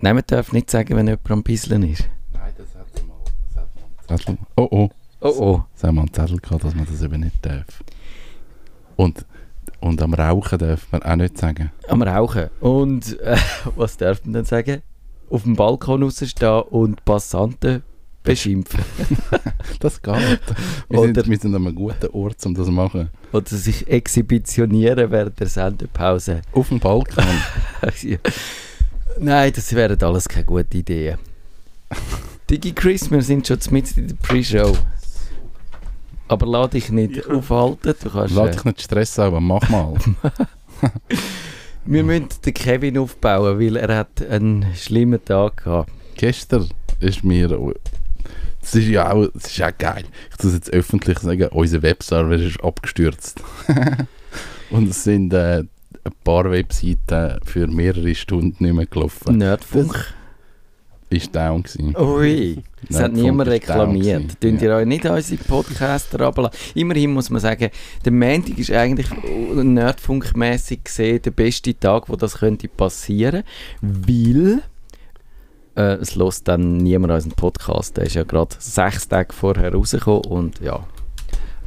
Nein, man darf nicht sagen, wenn jemand am Bisseln ist. Nein, das hat sie mal. Das hat mal einen Zettel. Oh oh. Oh oh. Das haben wir einen Zettel gehabt, dass man das eben nicht darf. Und, und am Rauchen darf man auch nicht sagen. Am Rauchen. Und äh, was darf man dann sagen? Auf dem Balkon rausstehen und Passanten beschimpfen. Das geht. Wir, Oder- sind, wir sind an einem guten Ort, um das zu machen. Oder sich exhibitionieren während der Sendepause. Auf dem Balkon. Nein, das wären alles keine guten Ideen. Digi Chris, wir sind schon mit in der Pre-Show. Aber lass dich nicht aufhalten. Du kannst, Lass äh, dich nicht stressen, aber mach mal. wir müssen den Kevin aufbauen, weil er hat einen schlimmen Tag gehabt. Gestern ist mir. Das ist ja auch, das ist ja geil. Ich muss jetzt öffentlich sagen, unser Webserver ist abgestürzt. Und es sind äh, ein paar Webseiten für mehrere Stunden nicht mehr gelaufen. Nerdfunk. Ist down gewesen. Ui, das hat niemand reklamiert. Tun Ja. ihr euch nicht unsere Podcaster runterladen? Immerhin muss man sagen, der Montag ist eigentlich nerdfunkmäßig gesehen der beste Tag, wo das könnte passieren, weil äh, es lässt dann niemand unseren Podcast. Der ist ja gerade sechs Tage vorher rausgekommen und ja.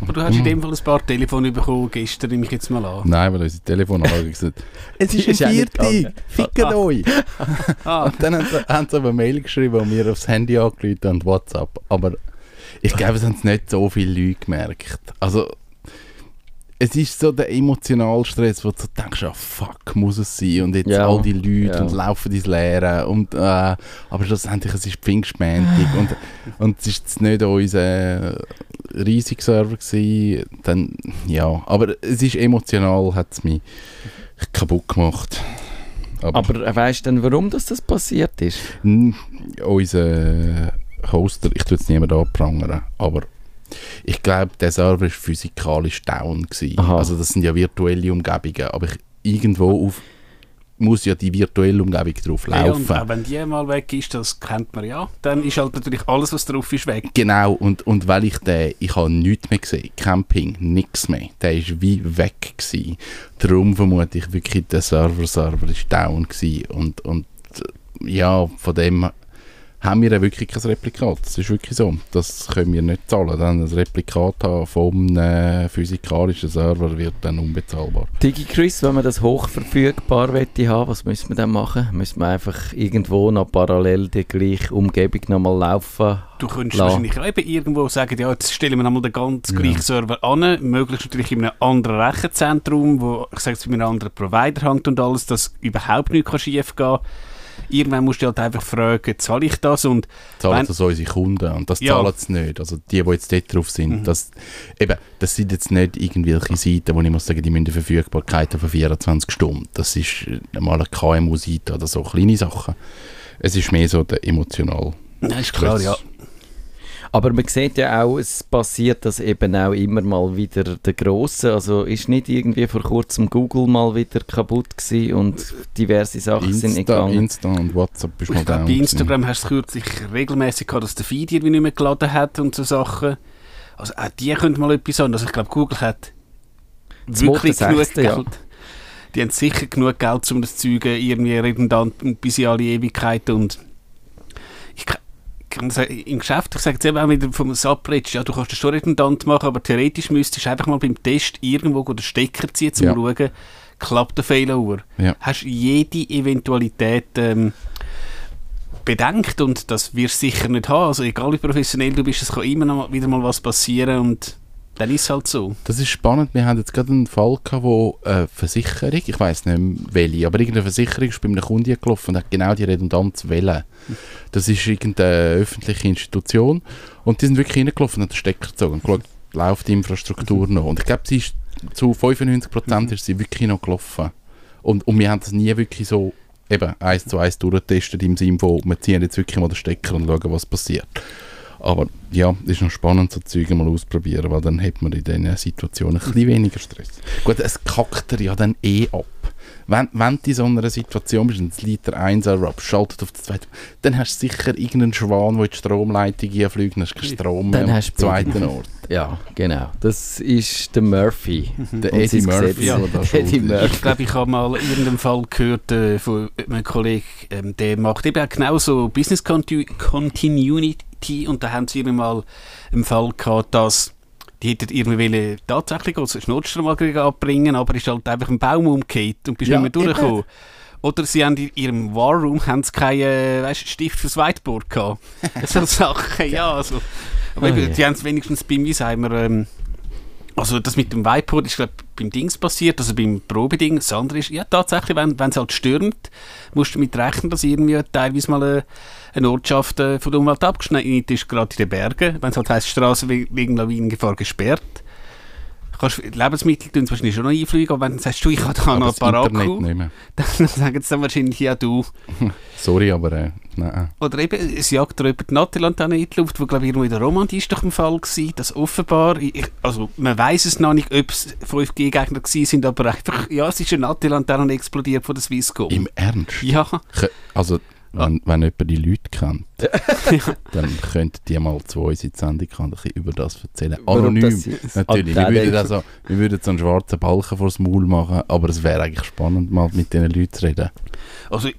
Aber du hast in dem Fall ein paar Telefone bekommen, gestern nehme ich jetzt mal an. Nein, weil unsere Telefonanlage gesagt es ist ein gegangen. fickt Ah. euch. Ah, Und dann haben sie, haben sie aber eine Mail geschrieben und mir aufs Handy angerufen und WhatsApp. Aber ich glaube, es haben es nicht so viele Leute gemerkt. Also, es ist so der emotionale Stress, wo du so denkst, ah fuck, muss es sein. Und jetzt Ja, all die Leute ja. und laufen ins Leere. Und, äh, aber schlussendlich, es ist Pfingstmäntig. und, und es ist jetzt nicht unser riesiger Server gewesen. Dann, ja, aber es ist emotional, hat es mich kaputt gemacht. Aber äh, weißt du denn, warum das, das passiert ist? Unser Hoster, ich tue jetzt niemand anprangern, aber ich glaube, der Server war physikalisch down. Gewesen. Aha. Also das sind ja virtuelle Umgebungen, aber ich, irgendwo auf, muss ja die virtuelle Umgebung drauf ja, und laufen. auch wenn die mal weg ist, das kennt man ja, dann ist halt natürlich alles, was drauf ist, weg. Genau, und, und weil ich den, ich habe nichts mehr gesehen, Camping, nichts mehr, der ist wie weg gewesen. Darum vermute ich wirklich, der Server-Server ist down gewesen und, und ja, von dem haben wir ja wirklich kein Replikat. Das ist wirklich so. Das können wir nicht zahlen. Dann ein Replikat haben vom äh, physikalischen Server wird dann unbezahlbar. Digi Chris, wenn man das hochverfügbar wette haben, was müssen wir dann machen? Müssen wir einfach irgendwo noch parallel die gleiche Umgebung nochmal laufen? Du könntest La. wahrscheinlich auch eben irgendwo sagen, ja, jetzt stellen wir einmal den ganz Ja. gleichen Server an, möglichst natürlich in einem anderen Rechenzentrum, wo, ich sage jetzt, bei einem anderen Provider hängt und alles, dass überhaupt nichts kann schief gehen Irgendwann musst du halt einfach fragen, zahle ich das? Und Zahlen das unsere Kunden und das Ja. zahlen sie nicht. Also die, die jetzt dort drauf sind, Mhm. das, eben, das sind jetzt nicht irgendwelche Seiten, wo ich muss sagen, die müssen Verfügbarkeit von 24 Stunden. Das ist äh, mal eine KMU-Seite oder so kleine Sachen. Es ist mehr so der emotional. ja, ist klar, ja. Aber man sieht ja auch, es passiert das eben auch immer mal wieder der Grosse. Also ist nicht irgendwie vor kurzem Google mal wieder kaputt gewesen und diverse Sachen sind nicht Insta, gegangen. Insta und WhatsApp ist Und mal ich glaube, down bei. Instagram hast du kürzlich regelmäßig gehabt, dass der Feed irgendwie nicht mehr geladen hat und so Sachen. Also auch die könnte mal etwas an. Also ich glaube, Google hat wirklich 2.6., genug Geld. ja. Die haben sicher genug Geld, um das Zeug irgendwie redundant und bis in alle Ewigkeit und ich im Geschäft, ich sage jetzt eben auch wieder vom Subreach, ja, du kannst das schon redundant machen, aber theoretisch müsstest du einfach mal beim Test irgendwo den Stecker ziehen, um Ja. zu schauen, klappt der Fehler Uhr. Ja. Hast jede Eventualität ähm, bedenkt und das wirst du sicher nicht haben. Also egal wie professionell du bist, es kann immer noch wieder mal was passieren und dann ist es halt so. Das ist spannend. Wir haben jetzt gerade einen Fall gehabt, wo eine Versicherung, ich weiß nicht mehr welche, aber irgendeine Versicherung ist bei einem Kunden gelaufen und hat genau die Redundanz wählen. Das ist irgendeine öffentliche Institution und die sind wirklich reingelaufen und haben den Stecker gezogen und geschaut, läuft die Infrastruktur noch. Und ich glaube, sie ist zu 95% ist sie wirklich noch gelaufen. Und, und wir haben das nie wirklich so eben eins zu eins durchgetestet im Sinne von, wir ziehen jetzt wirklich mal den Stecker und schauen, was passiert. Aber ja, es ist noch spannend, so Züge mal ausprobieren, weil dann hat man in diesen Situationen ein bisschen weniger Stress. Gut, es kackt er ja dann eh ab. wenn, wenn du in so einer Situation bist und das Lied der 1 schaltet auf den zweiten, dann hast du sicher irgendeinen Schwan, der in die Stromleitung einfliegt, dann hast du keinen Strom Dann mehr hast am du zweiten Ort. Ja, genau. Das ist der Murphy. Der Und Eddie Murphy, der schuld Eddie. Murphy. Ich glaube, ich habe mal in irgendeinem Fall gehört äh, von einem Kollegen, ähm, der macht eben auch genau so Business Conti Continuity und da haben sie irgendwie mal einen Fall gehabt, dass die hätten irgendwie tatsächlich ein Notstromaggregat abbringen, aber ist halt einfach ein Baum umgekehrt und bist Ja, nicht mehr durchgekommen. Oder sie haben in ihrem Warroom haben sie keinen weißt, Stift fürs Whiteboard gehabt. so Sachen, ja. Also. Aber Oh eben, je. die haben es wenigstens bei mir, sagen wir, ähm, also das mit dem Whiteboard ist glaube beim Dings passiert, also beim Probeding. Das andere ist, ja tatsächlich, wenn es halt stürmt, musst du damit rechnen, dass irgendwie teilweise mal eine, eine Ortschaft äh, von der Umwelt abgeschnitten ist, gerade in den Bergen. Wenn es halt heisst, Straße we- wegen Lawinengefahr gesperrt. Kannst, Lebensmittel tun wahrscheinlich schon noch einfliegen, aber wenn du sagst, du, ich habe da noch ein paar Akku, mehr. dann sagen sie dann wahrscheinlich, ja du. Sorry, aber äh, nein. Oder eben, es jagt da über die Nattelantenne in die Luft, wo glaube ich irgendwo in der Romandie ist doch im Fall gewesen, dass offenbar, ich, also man weiß es noch nicht, ob es 5G-Gegner gewesen sind, aber einfach, ja, es ist eine Nattelantenne explodiert von der Swisscom. Im Ernst? ja, Also, wenn, wenn jemand die Leute kennt, dann könnten die mal zu uns in die Sendung kommen und ein bisschen über das erzählen. Anonym, das natürlich. Wir Antenne- würden, also, wir würden so einen schwarzen Balken vors Maul machen, aber es wäre eigentlich spannend, mal mit diesen Leuten zu reden. also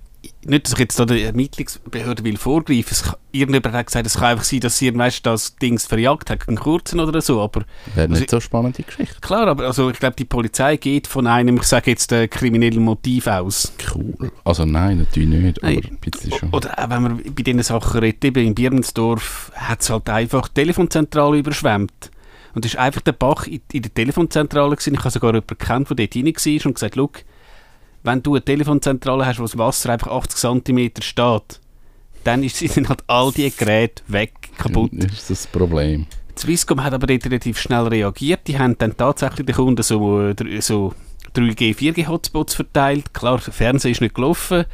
nicht, dass ich jetzt da der Ermittlungsbehörde will vorgreifen. Es, kann- irgendjemand hat gesagt, es kann einfach sein, dass sie weißt, das Dings verjagt hat, einen kurzen oder so, aber Wäre Also nicht so eine spannende Geschichte. klar, aber also ich glaube, die Polizei geht von einem, ich sage jetzt, äh, kriminellen Motiv aus. Cool. Also nein, natürlich nicht, aber Nein. ein bisschen schon. Oder auch wenn man bei diesen Sachen redet, eben in Birmensdorf hat es halt einfach die Telefonzentrale überschwemmt. Und es ist einfach der Bach in, in der Telefonzentrale gewesen. Ich habe sogar jemanden gekannt, der dort rein war und gesagt, «Schau, wenn du eine Telefonzentrale hast, wo das Wasser einfach 80 cm steht, dann ist- sind halt all die Geräte weg, kaputt. Dann ist das Problem. Die Swisscom hat aber relativ schnell reagiert. Die haben dann tatsächlich den Kunden so, äh, so 3G, 4G-Hotspots verteilt. Klar, der Fernseher ist nicht gelaufen.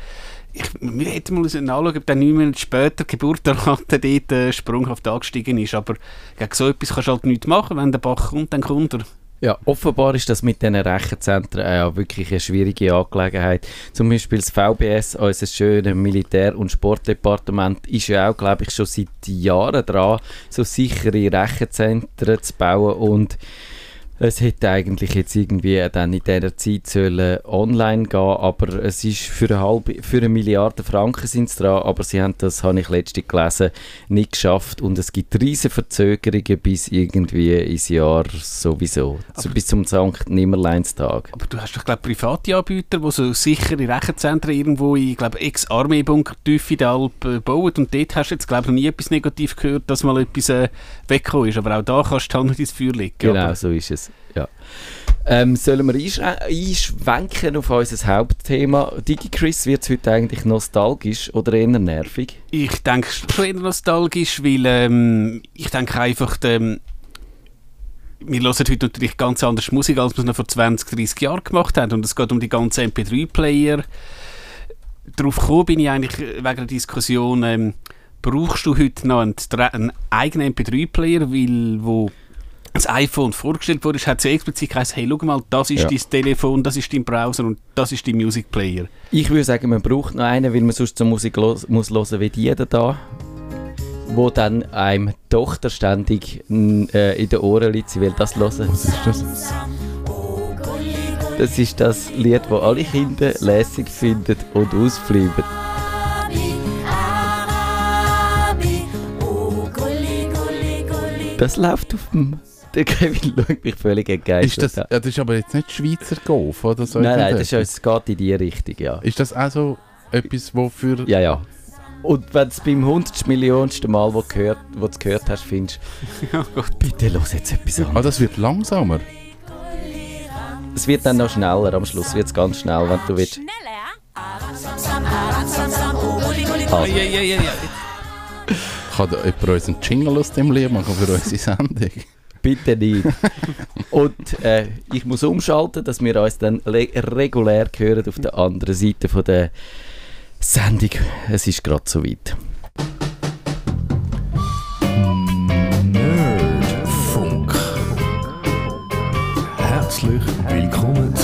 Ich, wir hätten mal anschauen, ob dann neun Monate später die Geburtenrate dort äh, sprunghaft angestiegen ist. Aber gegen so etwas kannst du halt nichts machen. Wenn der Bach kommt, dann kommt er. Ja, offenbar ist das mit diesen Rechenzentren ja wirklich eine schwierige Angelegenheit. Zum Beispiel das VBS, unser schönes Militär- und Sportdepartement, ist ja auch, glaube ich, schon seit Jahren dran, so sichere Rechenzentren zu bauen und es hätte eigentlich jetzt irgendwie dann in dieser Zeit sollen online gehen, aber es ist für eine, halbe, für eine Milliarde Franken sind dran, aber sie haben das, habe ich letztens gelesen, nicht geschafft und es gibt riesige Verzögerungen bis irgendwie ins Jahr sowieso, so bis zum St. Nimmerleinstag. Aber du hast doch, glaube private Anbieter, die so sichere Rechenzentren irgendwo in, glaube Ex-Armee-Bunker tief in den Alpen bauen. Und dort hast du jetzt, glaube ich, noch nie etwas negativ gehört, dass mal etwas äh, weggekommen ist. Aber auch da kannst du nicht ins Feuer legen. Genau, Aber so ist es. Ja. Ähm, sollen wir einschrä- einschwenken auf unser Hauptthema? DigiChris, wird es heute eigentlich nostalgisch oder eher nervig? Ich denke schon eher nostalgisch, weil ähm, ich denke einfach, ähm, wir hören heute natürlich ganz anders Musik, als wir es noch vor 20, 30 Jahren gemacht haben. Und es geht um die ganzen MP3-Player. Darauf gekommen bin ich eigentlich äh, wegen der Diskussion, ähm, brauchst du heute noch einen, einen eigenen MP3-Player, weil wo das iPhone vorgestellt wurde, hat sie explizit gesagt, hey, schau mal, das ist Ja. dein Telefon, das ist dein Browser und das ist dein Music Player. Ich würde sagen, man braucht noch einen, weil man sonst so Musik los, muss hören wie jeder da, wo dann einem Tochter ständig äh, in den Ohren liegt, sie will das hören. Was ist das? Das ist das Lied, das alle Kinder lässig finden und ausfliegen. Das läuft auf dem... Der Kevin schaut mich völlig entgeistert Ist das, an. ja, das ist aber jetzt nicht Schweizer Golf oder so. Nein, nein, das ist, es geht in die Richtung, ja. ist das auch so etwas, wo für... Ja, ja. Und wenn du es beim hundertsten Millionsten Mal, wo du gehört, wo gehört hast, findest, bitte los jetzt etwas Ah, anderes. das wird langsamer. Es wird dann noch schneller, am Schluss wird es ganz schnell, wenn du willst. Ja, ja, ja, ja, ja. Kann jemand uns einen Jingle aus dem Lied machen für unsere Sendung? Bitte nicht. Und äh, ich muss umschalten, dass wir uns dann regulär hören auf der anderen Seite von der Sendung. Es ist gerade so weit. Nerdfunk. Herzlich willkommen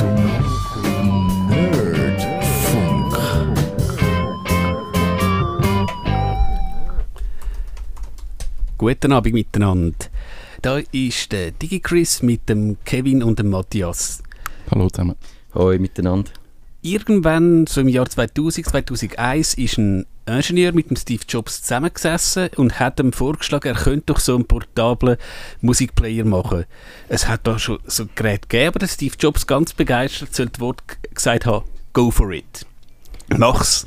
Guten Abend miteinander. Da ist der DigiChris mit dem Kevin und dem Matthias. Hallo zusammen. Hoi miteinander. Irgendwann, so im Jahr 2000, 2001, ist ein Ingenieur mit dem Steve Jobs zusammengesessen und hat ihm vorgeschlagen, er könnte doch so einen portablen Musikplayer machen. Es hat da schon so ein Gerät gegeben, aber der Steve Jobs ganz begeistert zu dem Wort gesagt haben, go for it. Mach's.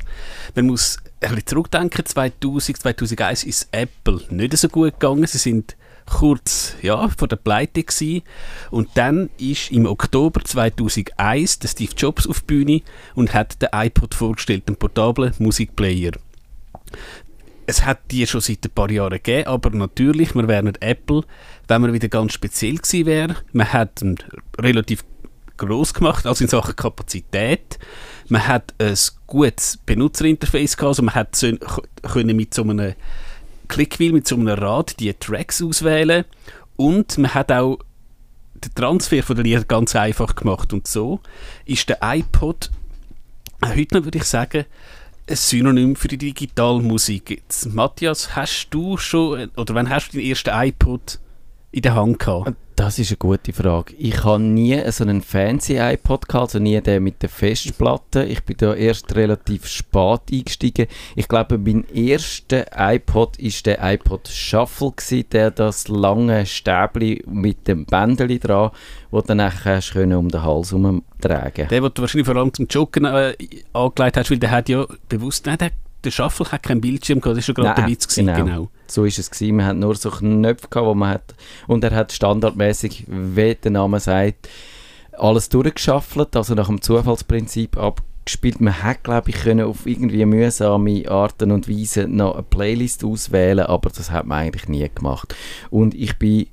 Man muss ein bisschen zurückdenken, 2000, 2001 ist Apple nicht so gut gegangen. Sie sind kurz ja, vor der Pleite gewesen. Und dann ist im Oktober 2001 der Steve Jobs auf die Bühne und hat den iPod vorgestellt, einen portablen Musikplayer. Es hat die schon seit ein paar Jahren gegeben, aber natürlich, wir wären nicht Apple, wenn man wieder ganz speziell gewesen wäre. Man hat ihn relativ groß gemacht, also in Sachen Kapazität. Man hat ein gutes Benutzerinterface gehabt, also man hat so, können mit so einem Clickwheel, mit so einem Rad die Tracks auswählen. Und man hat auch den Transfer von der Lieder ganz einfach gemacht. Und so ist der iPod äh, heute noch würde ich sagen ein Synonym für die Digitalmusik. Jetzt, Matthias, hast du schon oder wann hast du den ersten iPod in der Hand gehabt? Das ist eine gute Frage. Ich habe nie so einen fancy iPod gehabt, also nie den mit der Festplatte. Ich bin da erst relativ spät eingestiegen. Ich glaube, mein erster iPod ist der iPod Shuffle gewesen, der das lange Stäbli mit dem Bändeli dran, wo du dann nachher um den Hals herumtragen. Der, den du wahrscheinlich vor allem zum Joggen äh, angelegt hast, weil der hat ja bewusst, nein, der, der Shuffle hat keinen Bildschirm gehabt, das war gerade der Witz. Gewesen, genau. genau. So ist es gewesen. Man hat nur so Knöpfe gehabt, wo man hat, und er hat standardmäßig, wie der Name sagt, alles durchgeschaffelt, also nach dem Zufallsprinzip abgespielt. Man hat, glaube ich, können auf irgendwie mühsame Arten und Weise noch eine Playlist auswählen, aber das hat man eigentlich nie gemacht. Und ich bin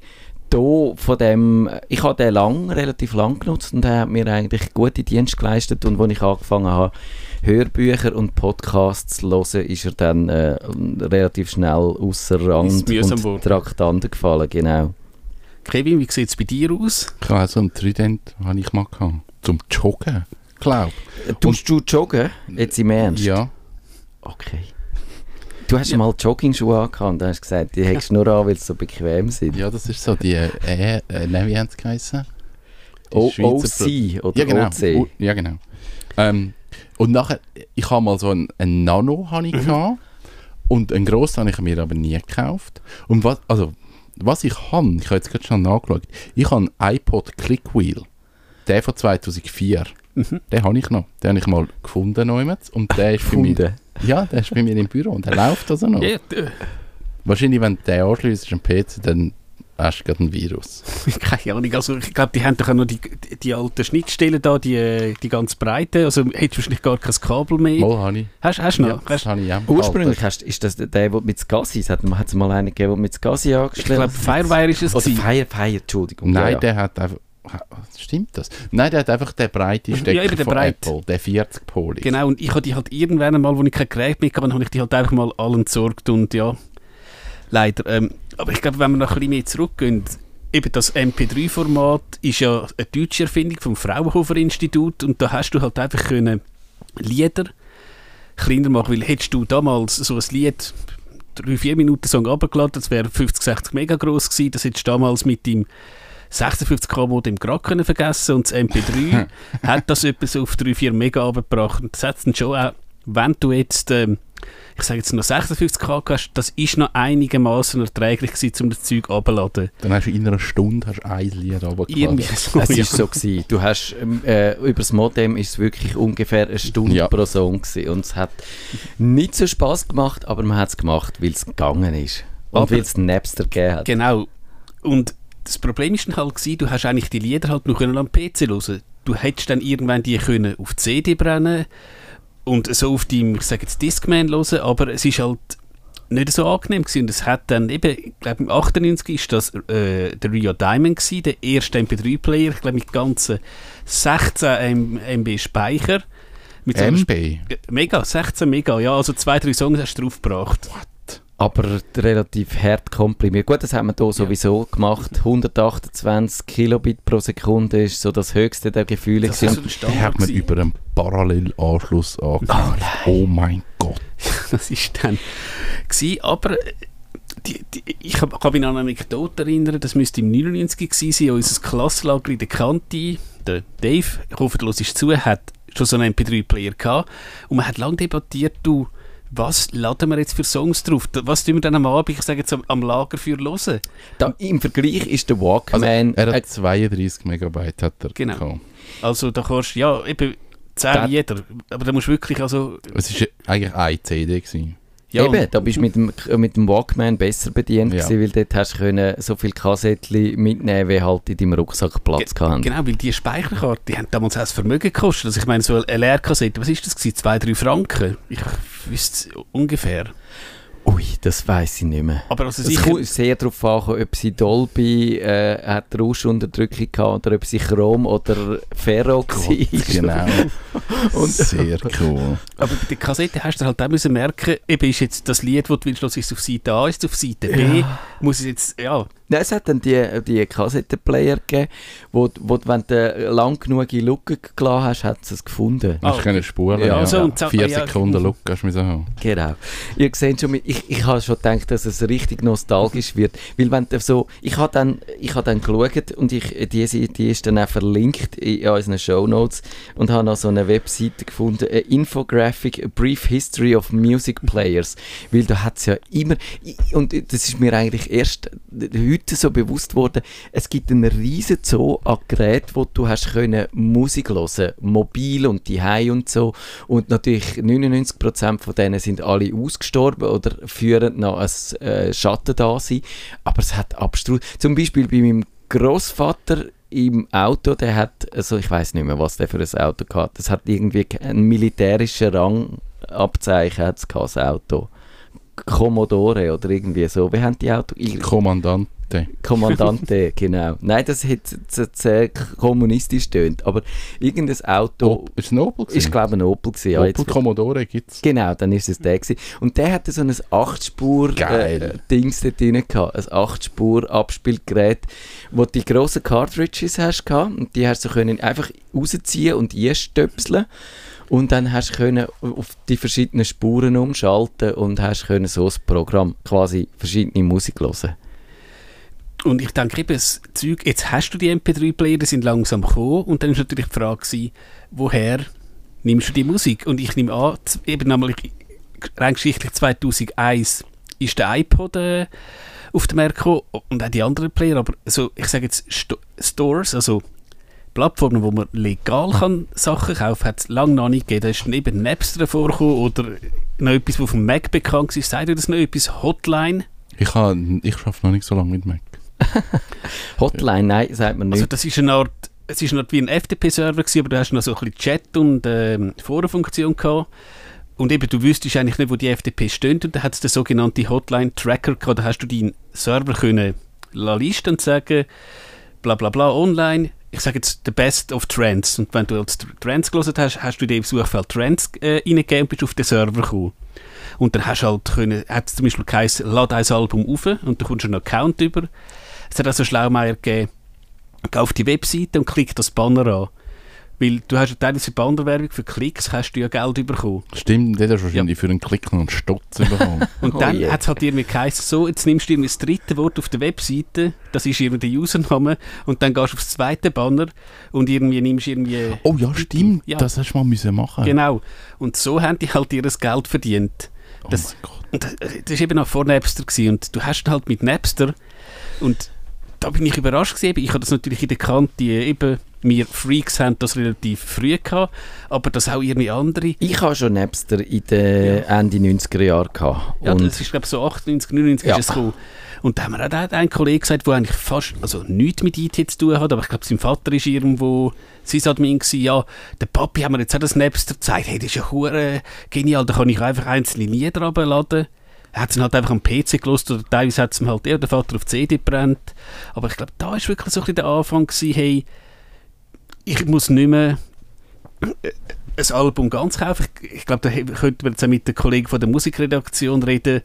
da von dem, ich habe den lang, relativ lang genutzt und er hat mir eigentlich gute Dienste geleistet und als ich angefangen habe, Hörbücher und Podcasts zu hören, ist er dann äh, relativ schnell außer Rand und Traktanten gefallen, genau. Kevin, wie sieht es bei dir aus? Ich habe so einen Trident, habe ich mal gehabt, zum Joggen, glaube Tust du joggen? Jetzt im Ernst? Ja. Okay. Du hast ja. mal Jogging-Schuhe angehabt und hast gesagt, die hättest du nur an, weil sie so bequem sind. Ja, das ist so die, äh, äh, nein, wie haben sie geheißen? OC oder ja, genau. OC? O ja, genau. Ähm, und nachher, ich habe mal so einen, einen Nano habe ich mhm. gehabt, und einen grossen habe ich mir aber nie gekauft. Und was, also, was ich habe, ich habe jetzt gerade schon nachgeschaut, ich habe einen iPod Clickwheel, der von 2004. Mhm. Den habe ich noch. Den habe ich mal gefunden und der ist bei mir, ja, der ist bei mir im Büro und der läuft also noch. Ja, Wahrscheinlich, wenn du den anschließt am PC, dann hast du gerade ein Virus. Keine Ahnung, also ich glaube, die haben doch auch noch die, die, die alten Schnittstellen da, die, die ganz breite, also hättest du wahrscheinlich gar kein Kabel mehr. Mal habe ich. Hast, hast du noch? Ja, das habe ich ja. Ursprünglich hast, ist das der, der mit Gassi, hat es mal einen gegeben, der mit Gassi angestellt Ich glaube, Firewire ist es Oder Fire, Fire, Entschuldigung. Nein, ja, der hat einfach Stimmt das? Nein, der hat einfach den breiten Stecker ja, von breit. Apple, der 40 Poli. Genau, und ich habe die halt irgendwann einmal, wo ich kein Gerät mehr hatte, habe ich die halt einfach mal allen entsorgt und ja, leider. Ähm, aber ich glaube, wenn wir noch ein bisschen mehr zurückgehen, eben das MP3-Format ist ja eine deutsche Erfindung vom Fraunhofer-Institut und da hast du halt einfach können Lieder kleiner machen, weil hättest du damals so ein Lied 3-4 Minuten Song abgeladen, das wäre 50, 60 mega groß gewesen, das hättest du damals mit dem 56K Modem gerade können vergessen und das MP3 hat das etwas auf 3-4 Mega abgebracht und das hat dann schon auch, wenn du jetzt ähm, ich sage jetzt noch 56 K hast, das ist noch einigermaßen erträglich gewesen, um das Zeug abzuladen. Dann hast du in einer Stunde hast ein Lied runtergeladen. So, es ja. ist so gewesen. Du hast, ähm, äh, über das Modem ist es wirklich ungefähr eine Stunde ja. pro Song gewesen. und es hat nicht so Spaß gemacht, aber man hat es gemacht, weil es gegangen ist. Und weil es Napster gegeben hat. Genau. Und das Problem ist dann halt gewesen, du hast eigentlich die Lieder halt noch am PC hören. Du hättest dann irgendwann die können auf CD brennen und so auf deinem, ich sage jetzt Discman hören, aber es ist halt nicht so angenehm gewesen. Und es hat dann eben, ich glaube im 98 ist das äh, der Rio Diamond gewesen, der erste MP3-Player, ich glaube mit ganzen 16 MB Speicher. Mit MB? So mega, 16 Mega, ja, also zwei, drei Songs hast du draufgebracht. What? Aber relativ hart komprimiert. Gut, das haben wir hier sowieso ja. gemacht. 128 Kilobit pro Sekunde ist so das höchste der Gefühle. Das ist so hat man über einen Parallelanschluss angefangen. Oh, oh, mein Gott. das ist dann gewesen, aber die, die, ich kann mich an eine Anekdote erinnern, das müsste im 99 gewesen sein, unser Klassenlager in der Kante, der Dave, ich hoffe, du hörst zu, hat schon so einen MP3-Player gehabt und man hat lange debattiert, du, was laden wir jetzt für Songs drauf? Was tun wir dann am Abend, ich sage jetzt am, am Lager für hören? Da, Im Vergleich ist der Also, Walkman... er hat äh, 32 Megabyte hat er Genau. gehabt. Also da kannst du, ja, eben 10 Da- Lieder, aber da musst du wirklich, also... Es war eigentlich eine CD. Gewesen. Ja, Eben, da bist du mit dem, mit dem Walkman besser bedient Ja. gewesen, weil dort hast du können so viele Kassettchen mitnehmen, wie halt in deinem Rucksack Platz hatten. Genau, weil die Speicherkarte, die haben damals auch das Vermögen gekostet. Also ich meine, so eine Leerkassette, was ist das gewesen? Zwei, drei Franken? Ich wüsste es ungefähr. Ui, das weiß ich nicht mehr. Aber also Es kommt sehr darauf an, ob sie Dolby äh, hat Rauschunterdrückung gehabt oder ob sie Chrom oder Ferro war. Genau. Und- Sehr cool. Aber bei der Kassette hast du halt auch müssen merken, eben ist jetzt das Lied, das du willst, ist auf Seite A, ist auf Seite B. Muss es jetzt, ja, Nein, es hat dann die, die Kassettenplayer gegeben, wo, wo du, wenn du lang genug in Lücke gelassen hast, hat es es gefunden. Ah, Du können spulen. Ja, Ja, also, und so- Vier ja. Sekunden Look hast du müssen haben. Genau. Ihr seht schon, ich, ich habe schon gedacht, dass es richtig nostalgisch wird. Weil wenn du so, ich habe dann, ich habe dann geschaut und ich, die, die ist dann auch verlinkt in unseren Shownotes und habe noch so eine Webseite gefunden, a Infographic, a Brief History of Music Players. Weil da hat es ja immer, und das ist mir eigentlich erst heute so bewusst worden, es gibt einen riesen Zoo an Geräten, wo du hast können Musik hören, mobil und die und so. Und natürlich 99% von denen sind alle ausgestorben oder führen noch ein äh, Schatten da sein. Aber es hat abstrus. Zum Beispiel bei meinem Großvater im Auto, der hat, also ich weiß nicht mehr, was der für ein Auto hat. Das hat irgendwie einen militärischen Rangabzeichen, hat das Auto. Commodore oder irgendwie so. Wie haben die Auto? Ich- Kommandante. Kommandante, genau. Nein, das hat sehr kommunistisch tönt, aber irgendein Auto Op ist es ein Opel? ist glaube ich ein Opel gewesen. Ja, Opel Commodore gibt es. Genau, dann ist es der gewesen. Und der hatte so ein 8-Spur Geil. äh, Dings dort drin gehabt. Ein 8-Spur Abspielgerät, wo du die grossen Cartridges hast gehabt. Und die hast du können einfach rausziehen und einstöpseln. Und dann hast du können auf die verschiedenen Spuren umschalten und hast können so das Programm quasi verschiedene Musik hören. Und ich denke eben, das Zeug, jetzt hast du die MP3-Player, die sind langsam gekommen und dann ist natürlich die Frage gewesen, woher nimmst du die Musik? Und ich nehme an, eben einmal, rein geschichtlich 2001 ist der iPod äh, auf den Markt gekommen und auch die anderen Player, aber so, ich sage jetzt Sto Stores, also Plattformen, wo man legal kann Sachen kaufen kann, hat es lange noch nicht gegeben. Da ist dann eben Napster vorgekommen oder noch etwas, was auf dem Mac bekannt ist. Sagt ihr das noch etwas? Hotline? Ich, ich arbeite noch nicht so lange mit Mac. Hotline, nein, sagt man nicht. Also das ist eine Art, es ist Art wie ein FTP-Server aber du hast noch so ein bisschen Chat und ähm, Forenfunktion gehabt. Und eben, du wüsstest eigentlich nicht, wo die FTP stehen und dann hat es den sogenannten Hotline-Tracker gehabt, da hast du deinen Server können listen und sagen, bla bla bla, online, ich sage jetzt the best of Trends und wenn du als Trends gelesen hast, hast du dir im Suchfeld Trends äh, reingegeben und bist auf den Server gekommen. Und dann hast du halt können, hat zum Beispiel geheißen, lad ein Album auf und dann kommst du einen Account über. Es hat also Schlaumeier gegeben, geh auf die Webseite und klick das Banner an. Weil du hast ja teilweise Bannerwerbung für Klicks, hast du ja Geld bekommen. Stimmt, der hast du wahrscheinlich für einen Klick noch einen Stutz bekommen. Und Oh dann je. hat es halt irgendwie geheißen, so, jetzt nimmst du irgendwie das dritte Wort auf der Webseite, das ist irgendwie der Username, und dann gehst du aufs zweite Banner und irgendwie nimmst irgendwie... oh ja, stimmt. Ja. Das hast du mal müssen machen. Genau. Und so haben die halt ihr Geld verdient. Oh Das- mein Gott. Und das, das war eben noch vor Napster gewesen. und du hast halt mit Napster und da bin ich überrascht gewesen. Ich habe das natürlich in der Kante eben, wir Freaks haben das relativ früh gehabt, aber das auch irgendwie andere. Ich habe schon Napster in den Ende 90er Jahren gehabt. Ja, das ist glaube ich so 98, 99 Ja. ist es gekommen. Und da haben wir auch einen Kollegen gesagt, der eigentlich fast, also nichts mit IT zu tun hat, aber ich glaube, sein Vater ist irgendwo Sysadmin gewesen, ja, der Papi haben mir jetzt auch das Napster gezeigt, hey, das ist ja genial, da kann ich einfach einzelne Lieder runterladen. Er hat es halt einfach am PC gelost oder teilweise hat es ihm halt der Vater auf die CD brennt. Aber ich glaube, da ist wirklich so ein bisschen der Anfang gewesen, hey, ich muss nicht mehr ein Album ganz kaufen. Ich, glaube, da könnte man jetzt auch mit den Kollegen von der Musikredaktion reden.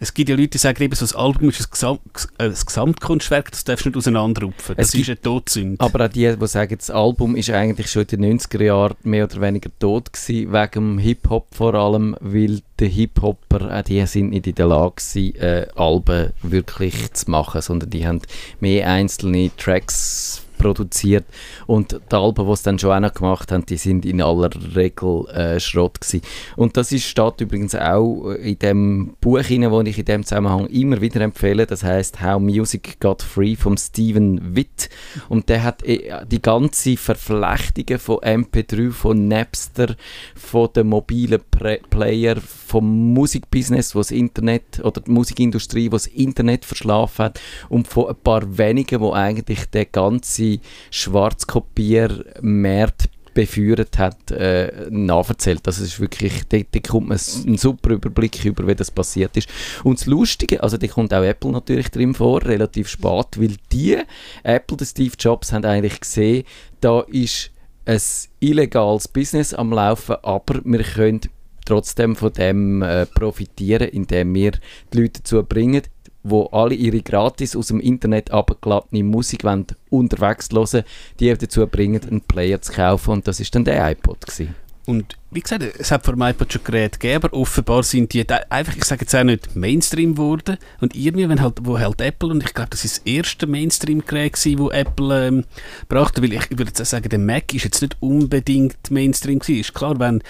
Es gibt ja Leute, die sagen, eben, so ein Album ist ein, Gesam äh, ein Gesamtkunstwerk, das darfst du nicht auseinanderrupfen. Das Es ist eine Todsünde. Aber auch die, die sagen, das Album ist eigentlich schon in den 90er Jahren mehr oder weniger tot gewesen, wegen dem Hip-Hop vor allem, weil die Hip-Hopper, auch die sind nicht in der Lage gewesen, äh, Alben wirklich zu machen, sondern die haben mehr einzelne Tracks produziert. Und die Alben, die sie dann schon auch noch gemacht haben, die sind in aller Regel äh, Schrott gewesen. Und das ist, steht übrigens auch in dem Buch das ich in dem Zusammenhang immer wieder empfehle, das heißt How Music Got Free von Stephen Witt. Und der hat äh, die ganze Verflechtungen von MP3, von Napster, von den mobilen Pre Player, vom Musikbusiness, wo das Internet oder die Musikindustrie, wo das Internet verschlafen hat und von ein paar wenigen, wo eigentlich der ganze Schwarzkopiermarkt beführt hat, äh, nacherzählt. Also ist wirklich, da, da kommt man einen super Überblick über, wie das passiert ist. Und das Lustige, also da kommt auch Apple natürlich drin vor, relativ spät, weil die, Apple, der Steve Jobs, haben eigentlich gesehen, da ist ein illegales Business am Laufen, aber wir können trotzdem von dem äh, profitieren, indem wir die Leute dazu bringen, wo alle ihre gratis aus dem Internet abgeladene Musik wollen, unterwegs hören, die dazu bringen, einen Player zu kaufen und das ist dann der iPod gewesen. Und wie gesagt, es hat dem iPod schon Geräte gegeben, aber offenbar sind die einfach, ich sage jetzt auch nicht Mainstream geworden. Und irgendwie, wenn halt, wo halt Apple, und ich glaube, das ist das erste Mainstream-Gerät gewesen, wo Apple ähm, brachte, weil ich, würde jetzt auch sagen, der Mac ist jetzt nicht unbedingt Mainstream gewesen. Ist klar, wenn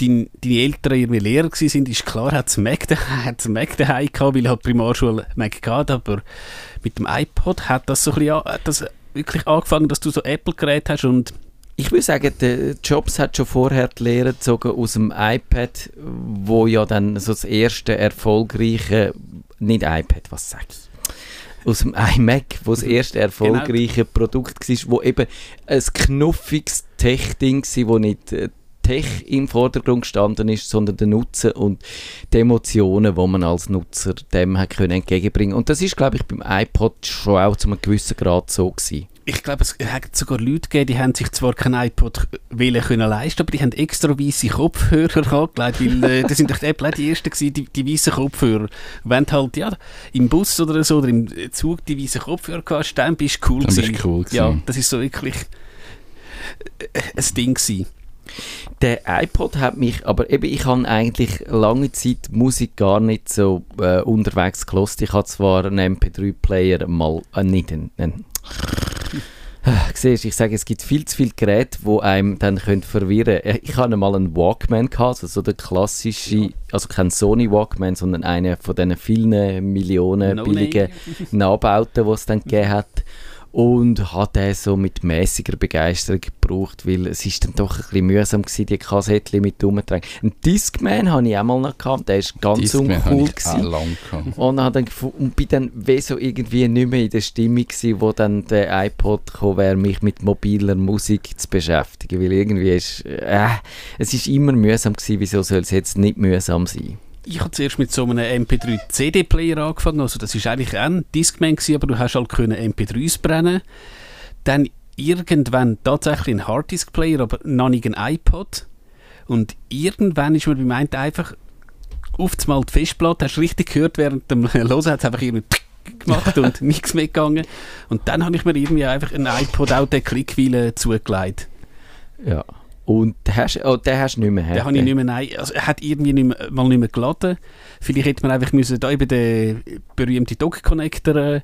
dein, deine Eltern irgendwie Lehrer gewesen sind, ist klar, hat es Mac, hat's Mac daheim gehabt, weil halt Primarschule Mac gehabt, aber mit dem iPod hat das so ein bisschen, hat das wirklich angefangen, dass du so Apple-Geräte hast und Ich würde sagen, der Jobs hat schon vorher die Lehre gezogen aus dem iPad, wo ja dann so das erste erfolgreiche, nicht iPad, was sag ich? Aus dem iMac, wo das erste erfolgreiche Produkt war, wo eben ein knuffiges Tech-Ding war, wo nicht äh, Tech im Vordergrund gestanden ist, sondern der Nutzen und die Emotionen, die man als Nutzer dem hat können entgegenbringen. Und das ist, glaube ich, beim iPod schon auch zu einem gewissen Grad so gewesen. Ich glaube, es hat sogar Leute gegeben, die haben sich zwar kein iPod wollen können leisten, aber die haben extra weiße Kopfhörer angelegt, weil äh, das sind doch Apple auch die ersten gewesen, die, die weißen Kopfhörer. Wenn du halt ja, im Bus oder so oder im Zug die weißen Kopfhörer hast, dann bist du cool Dann bist gewesen. cool Ja, gewesen. das ist so wirklich äh, ein Ding gewesen. Der iPod hat mich, aber eben, ich habe eigentlich lange Zeit Musik gar nicht so äh, unterwegs gelost. Ich habe zwar einen MP3-Player mal, äh, nicht einen, einen Siehst, ich sage, es gibt viel zu viele Geräte, die einem dann können verwirren können. Ich hatte mal einen Walkman, gehabt, also so der klassische, also kein Sony Walkman, sondern einer von diesen vielen Millionen billigen Nachbauten, die es dann gegeben hat. Und hat den so mit mäßiger Begeisterung gebraucht, weil es ist dann doch ein bisschen mühsam gewesen, die Kassettchen mit rumzutragen. Einen Discman hatte ich auch mal noch gehabt, der ist ganz Discman habe uncool ich auch gewesen. lang gehabt. Und, habe dann und bin dann wie so irgendwie nicht mehr in der Stimmung gewesen, wo dann der iPod gekommen wäre, mich mit mobiler Musik zu beschäftigen, weil irgendwie ist, äh, es ist immer mühsam gewesen, wieso soll es jetzt nicht mühsam sein? Ich habe zuerst mit so einem MP3 CD-Player angefangen, also das ist eigentlich ein Discman gewesen, aber du hast halt können MP3s brennen. Dann irgendwann tatsächlich ein Harddisk-Player, aber noch nicht ein iPod. Und irgendwann ist mir beim einen einfach auf einmal die Festplatte, hast du richtig gehört, während dem Hören hat es einfach irgendwie gemacht und nichts mehr gegangen. Und dann habe ich mir irgendwie einfach ein iPod auch den Klickwille zugelegt. Ja. Und den hast, oh, den hast du nicht mehr. Den habe ich nicht mehr, nein, also er hat irgendwie nicht mehr, mal nicht mehr geladen. Vielleicht hätte man einfach müssen da eben den berühmten Dock-Connector äh,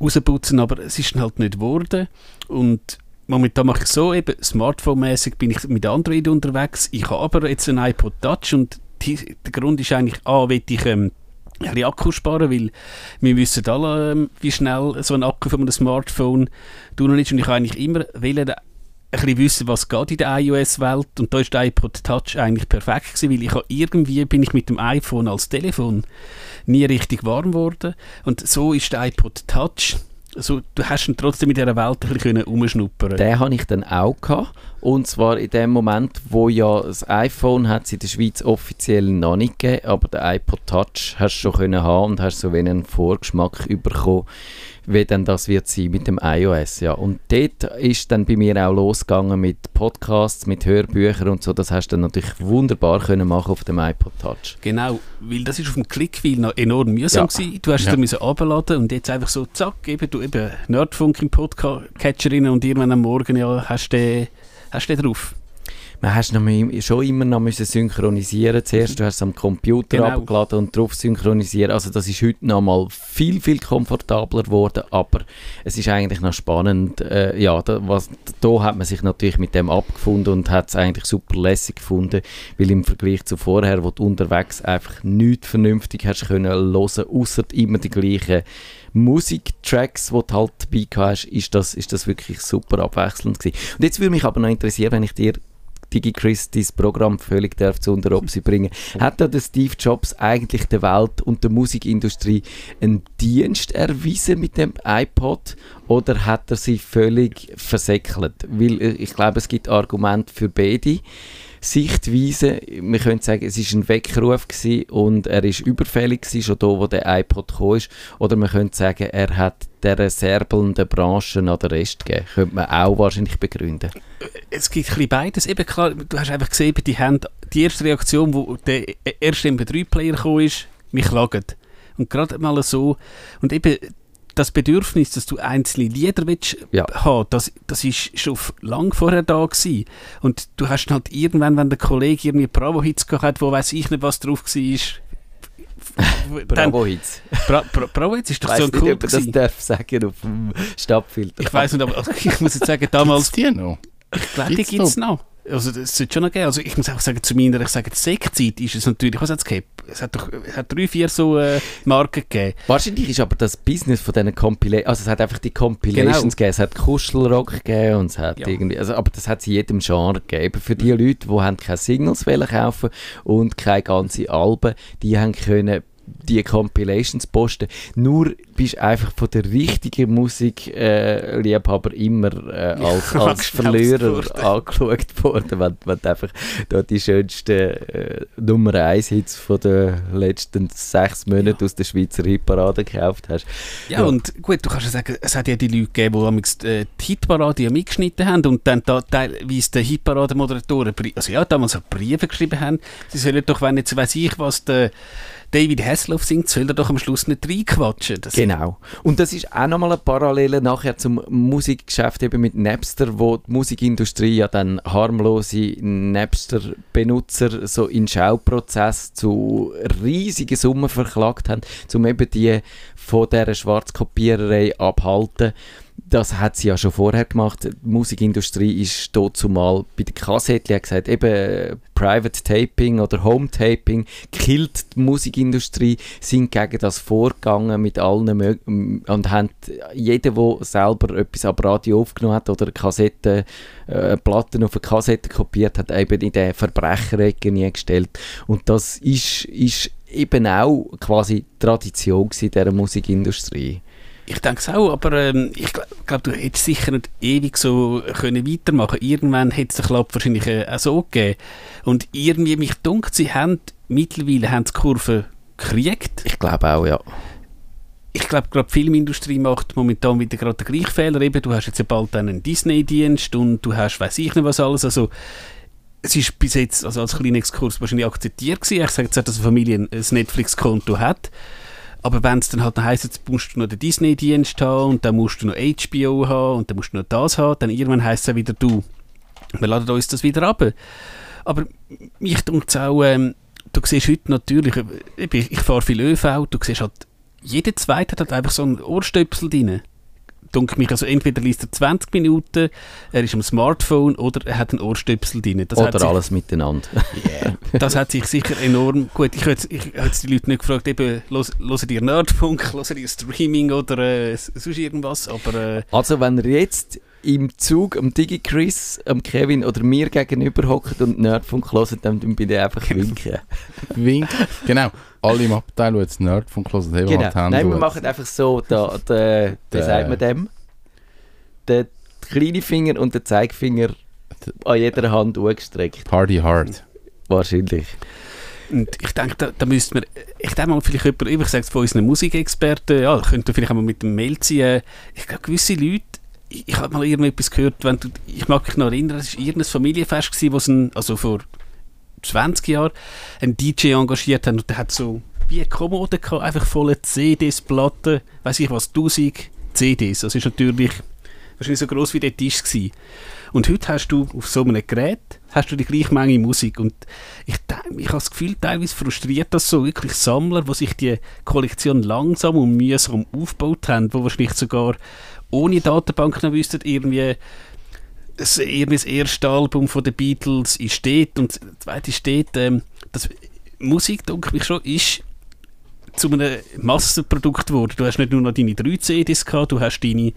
rausputzen, aber es ist halt nicht geworden. Und momentan mache ich so, eben Smartphone-mäßig bin ich mit Android unterwegs. Ich habe aber jetzt einen iPod Touch und die, der Grund ist eigentlich, A, will ich ähm, ein bisschen Akku sparen, weil wir wissen alle, ähm, wie schnell so ein Akku von einem Smartphone tun ist. Und ich habe eigentlich immer wollen, ein bisschen wissen, was geht in der iOS-Welt. Und da ist der iPod Touch eigentlich perfekt gewesen, weil ich irgendwie bin ich mit dem iPhone als Telefon nie richtig warm geworden. Und so ist der iPod Touch. Also, du hast ihn trotzdem in dieser Welt ein bisschen umschnuppern Den habe ich dann auch gehabt. Und zwar in dem Moment, wo ja das iPhone hat es in der Schweiz offiziell noch nicht gegeben, aber der iPod Touch hast du schon können haben und hast so wie einen Vorgeschmack bekommen, wie dann das wird sein mit dem iOS. Ja. Und dort ist dann bei mir auch losgegangen mit Podcasts, mit Hörbüchern und so. Das hast du dann natürlich wunderbar können machen auf dem iPod Touch. Genau, weil das ist auf dem Clickfile noch enorm mühsam Ja. gewesen. Du hast es Ja. müssen runterladen und jetzt einfach so zack, eben, du eben Nerdfunk im Podcatcher rein und irgendwann am Morgen ja, hast du den, hast du den drauf. Man hast noch schon immer noch müssen synchronisieren. Zuerst du hast es am Computer Genau. abgeladen und drauf synchronisieren. Also das ist heute noch mal viel, viel komfortabler geworden, aber es ist eigentlich noch spannend. Äh, ja, da, was, da hat man sich natürlich mit dem abgefunden und hat es eigentlich super lässig gefunden, weil im Vergleich zu vorher, wo du unterwegs einfach nichts vernünftig hast können hören, außer immer die gleichen Musiktracks, die du halt dabei hast, ist das, ist das wirklich super abwechselnd gewesen. Und jetzt würde mich aber noch interessieren, wenn ich dir DigiChris dein Programm völlig darf zu unter Obsi bringen. Hat da der Steve Jobs eigentlich der Welt und der Musikindustrie einen Dienst erwiesen mit dem iPod oder hat er sie völlig versäckelt? Weil äh, ich glaube, es gibt Argumente für beide. Sichtweise, wir können sagen, es ist ein Weckruf und er ist überfällig gewesen, schon da, wo der iPod gekommen ist. Oder man könnte sagen, er hat der särbelnden Branche an den Rest gegeben. Könnte man auch wahrscheinlich begründen. Es gibt ein bisschen beides. Eben klar, du hast einfach gesehen, die, haben, die erste Reaktion, wo der erste MP3-Player gekommen ist, mich klagen. Und gerade mal so. Und eben das Bedürfnis, dass du einzelne Lieder willst Ja. haben, das, das ist schon f- lang vorher da gewesen. Und du hast dann halt irgendwann, wenn der Kollege irgendwie Bravo-Hits gehabt hat, wo weiß ich nicht, was drauf war, Bravo-Hits. Bra Bra Bravo-Hits ist Ich doch weiss so nicht, cool ob man das darf sagen auf dem Stadtfilter. Ich weiß nicht, aber also, ich muss jetzt sagen, damals Gibt's die noch? Ich glaube, die gibt es noch. Also das sollte schon noch geben. Also ich muss auch sagen, zu meiner, ich sage, Sektzeit ist es natürlich, was hat es gegeben? Es hat doch es hat drei, vier so äh, Marken gegeben. Wahrscheinlich ist aber das Business von diesen Compilations, also es hat einfach die Compilations Genau. gegeben, es hat Kuschelrock gegeben und es hat Ja. irgendwie, also, aber das hat es in jedem Genre gegeben. Für die Leute, die haben keine Singles kaufen und keine ganzen Alben, die haben können die Compilations posten. Nur bist einfach von der richtigen Musikliebhaber äh, immer äh, als, als Angeschaut Verlierer worden. angeschaut worden, wenn, wenn du einfach da die schönsten äh, Nummer 1 Hits von den letzten sechs Monaten aus der Schweizer Hitparade gekauft hast. Ja, Ja. und gut, du kannst ja sagen, es hat ja die Leute gegeben, die amigs, äh, die Hitparade ja mitgeschnitten haben und dann da teilweise den Hitparade-Moderatoren, also ja, damals auch Briefe geschrieben haben, sie sollen doch, wenn jetzt weiss ich was, der David Hasselhoff singt, soll er doch am Schluss nicht reinquatschen. Das Genau. Und das ist auch nochmal eine Parallele nachher zum Musikgeschäft eben mit Napster, wo die Musikindustrie ja dann harmlose Napster-Benutzer so in Schauprozess zu riesigen Summen verklagt haben, um eben die von dieser Schwarzkopiererei abhalten. Das hat sie ja schon vorher gemacht. Die Musikindustrie ist dazu mal bei der Kassette hat gesagt, eben Private Taping oder Home Taping killt die Musikindustrie, sind gegen das vorgegangen mit allen Mö und haben jeder, der selber etwas am Radio aufgenommen hat oder Kassetten, äh, Platten auf eine Kassette kopiert hat, eben in den Verbrecherecke nie gestellt. Und das ist, ist eben auch quasi Tradition gewesen dieser Musikindustrie. Ich denke es auch, aber ähm, ich glaube, glaub, du hättest sicher nicht ewig so können weitermachen Irgendwann hätte es den Klapp wahrscheinlich äh, auch so gegeben. Und irgendwie, mich dunkt, sie haben mittlerweile haben die Kurve gekriegt. Ich glaube auch, ja. Ich glaube, gerade die Filmindustrie macht momentan wieder gerade den gleichen Fehler. Eben, du hast jetzt ja bald einen Disney-Dienst und du hast weiß ich nicht was alles. Also, es ist bis jetzt also als kleiner Exkurs wahrscheinlich akzeptiert gewesen. Ich sage jetzt nicht, dass eine Familie ein Netflix-Konto hat. Aber wenn es dann halt heisst, jetzt musst du noch den Disney-Dienst haben und dann musst du noch HBO haben und dann musst du noch das haben, dann irgendwann heisst es ja wieder, du, wir laden uns das wieder ab. Aber mich denkt auch, ähm, du siehst heute natürlich, äh, ich, ich fahre viel ÖV, du siehst halt, jeder Zweite hat halt einfach so einen Ohrstöpsel drin. Dunkel mich, also entweder liest er 20 Minuten, er ist am Smartphone oder er hat einen Ohrstöpsel drin. Das Oder sich- alles miteinander. Yeah. das hat sich sicher enorm. Gut, ich hätte die Leute nicht gefragt, eben, hören ihr Nerdfunk, hören ihr Streaming oder äh, sonst irgendwas, aber äh, Also wenn ihr jetzt im Zug am DigiChris, am Kevin oder mir gegenüber hockt und Nerdfunk hört, dann bitte einfach winken. Wink. Genau. Alle im Abteil, die jetzt Nerdfunk hören, haben Genau. Hände Nein, wir machen einfach so, da, da, wie Der- sagt man dem? Der kleine Finger und der Zeigefinger an jeder Hand angestreckt. Party hard. Wahrscheinlich. Und ich denke, da, da müsste man, ich denke mal, vielleicht jemand, ich sage es von unseren Musikexperten, ja, könnte vielleicht einmal mit dem Mail ziehen. Ich glaube, gewisse Leute, ich, habe mal irgendetwas gehört, wenn du, ich mag mich noch erinnern, es war irgendein Familienfest, gewesen, wo ein, also vor 20 Jahren, ein DJ engagiert hat und der hat so wie eine Kommode gehabt, einfach volle CDs, Platten, weiß ich was, 1000 CDs. Das ist natürlich wahrscheinlich so groß wie der Tisch gewesen. Und heute hast du auf so einem Gerät hast du die gleiche Menge Musik und ich, ich habe das Gefühl, teilweise frustriert das so wirklich Sammler, die sich die Kollektion langsam und mühsam aufgebaut haben, wo wahrscheinlich sogar ohne Datenbank noch wüssten, irgendwie das, irgendwie das erste Album von den Beatles ist steht und das zweite steht, ähm, das Musik, denke ich schon, ist zu einem Massenprodukt geworden. Du hast nicht nur noch deine 3 CDs gehabt, du hast deine